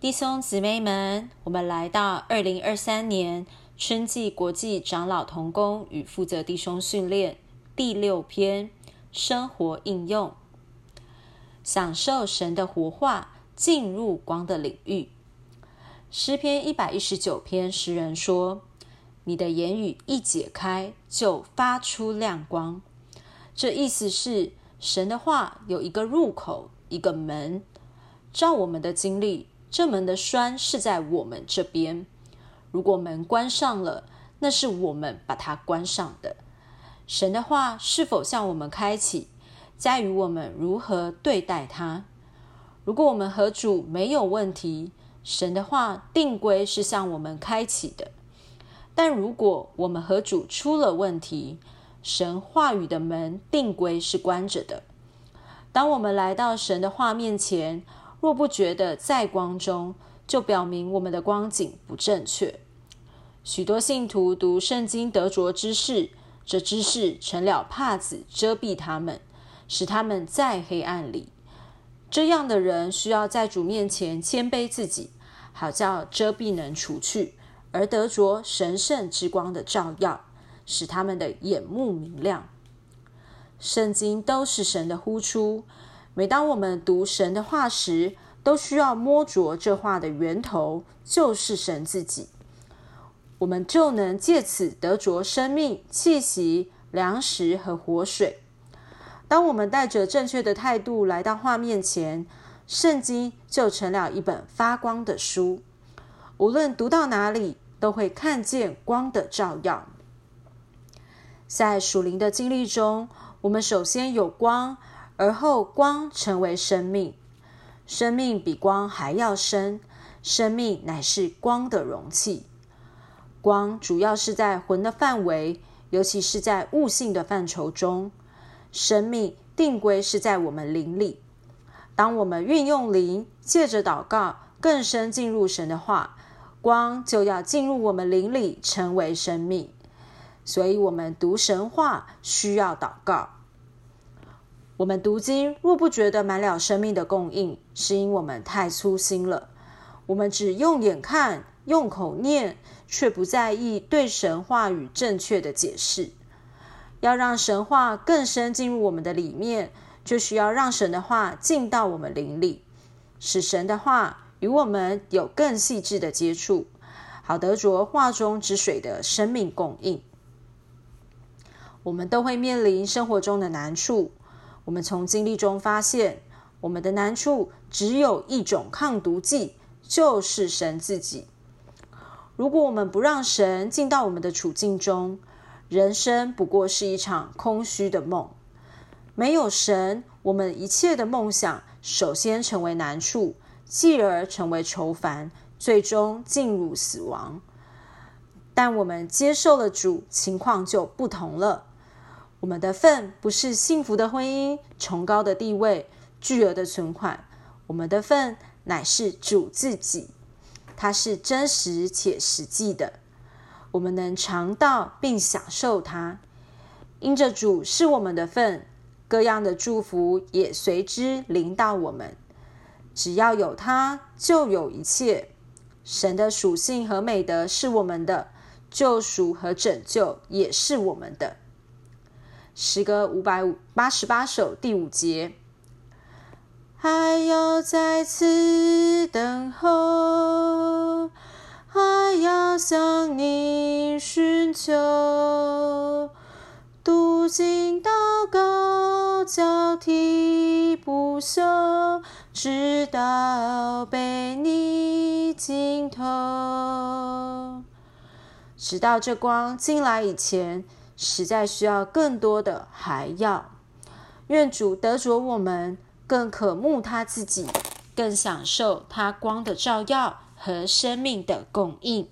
弟兄姊妹们，我们来到二零二三年春季国际长老同工与负责弟兄训练第六篇生活应用，享受神的活化，进入光的领域。诗篇一百一十九篇，诗人说：“你的言语一解开，就发出亮光。”这意思是神的话有一个入口，一个门。照我们的经历。这门的栓是在我们这边。如果门关上了，那是我们把它关上的。神的话是否向我们开启，在于我们如何对待它。如果我们和主没有问题，神的话定规是向我们开启的。但如果我们和主出了问题，神话语的门定规是关着的。当我们来到神的话面前。若不觉得在光中，就表明我们的光景不正确。许多信徒读圣经得着知识，这知识成了帕子遮蔽他们，使他们在黑暗里。这样的人需要在主面前谦卑自己，好叫遮蔽能除去，而得着神圣之光的照耀，使他们的眼目明亮。圣经都是神的呼出。每当我们读神的话时，都需要摸着这话的源头，就是神自己，我们就能借此得着生命气息、粮食和活水。当我们带着正确的态度来到画面前，圣经就成了一本发光的书，无论读到哪里，都会看见光的照耀。在属灵的经历中，我们首先有光。而后，光成为生命，生命比光还要深，生命乃是光的容器。光主要是在魂的范围，尤其是在悟性的范畴中。生命定规是在我们灵里。当我们运用灵，借着祷告更深进入神的话，光就要进入我们灵里，成为生命。所以，我们读神话需要祷告。我们读经若不觉得满了生命的供应，是因我们太粗心了。我们只用眼看、用口念，却不在意对神话语正确的解释。要让神话更深进入我们的里面，就需要让神的话进到我们灵里，使神的话与我们有更细致的接触，好得着话中之水的生命供应。我们都会面临生活中的难处。我们从经历中发现，我们的难处只有一种抗毒剂，就是神自己。如果我们不让神进到我们的处境中，人生不过是一场空虚的梦。没有神，我们一切的梦想首先成为难处，继而成为愁烦，最终进入死亡。但我们接受了主，情况就不同了。我们的份不是幸福的婚姻、崇高的地位、巨额的存款，我们的份乃是主自己，它是真实且实际的。我们能尝到并享受它，因着主是我们的份，各样的祝福也随之临到我们。只要有它，就有一切。神的属性和美德是我们的，救赎和拯救也是我们的。诗歌五百五八十八首第五节，还要再次等候，还要向你寻求，读经祷告交替不休，直到被你浸透，直到这光进来以前。实在需要更多的，还要愿主得着我们，更渴慕他自己，更享受他光的照耀和生命的供应。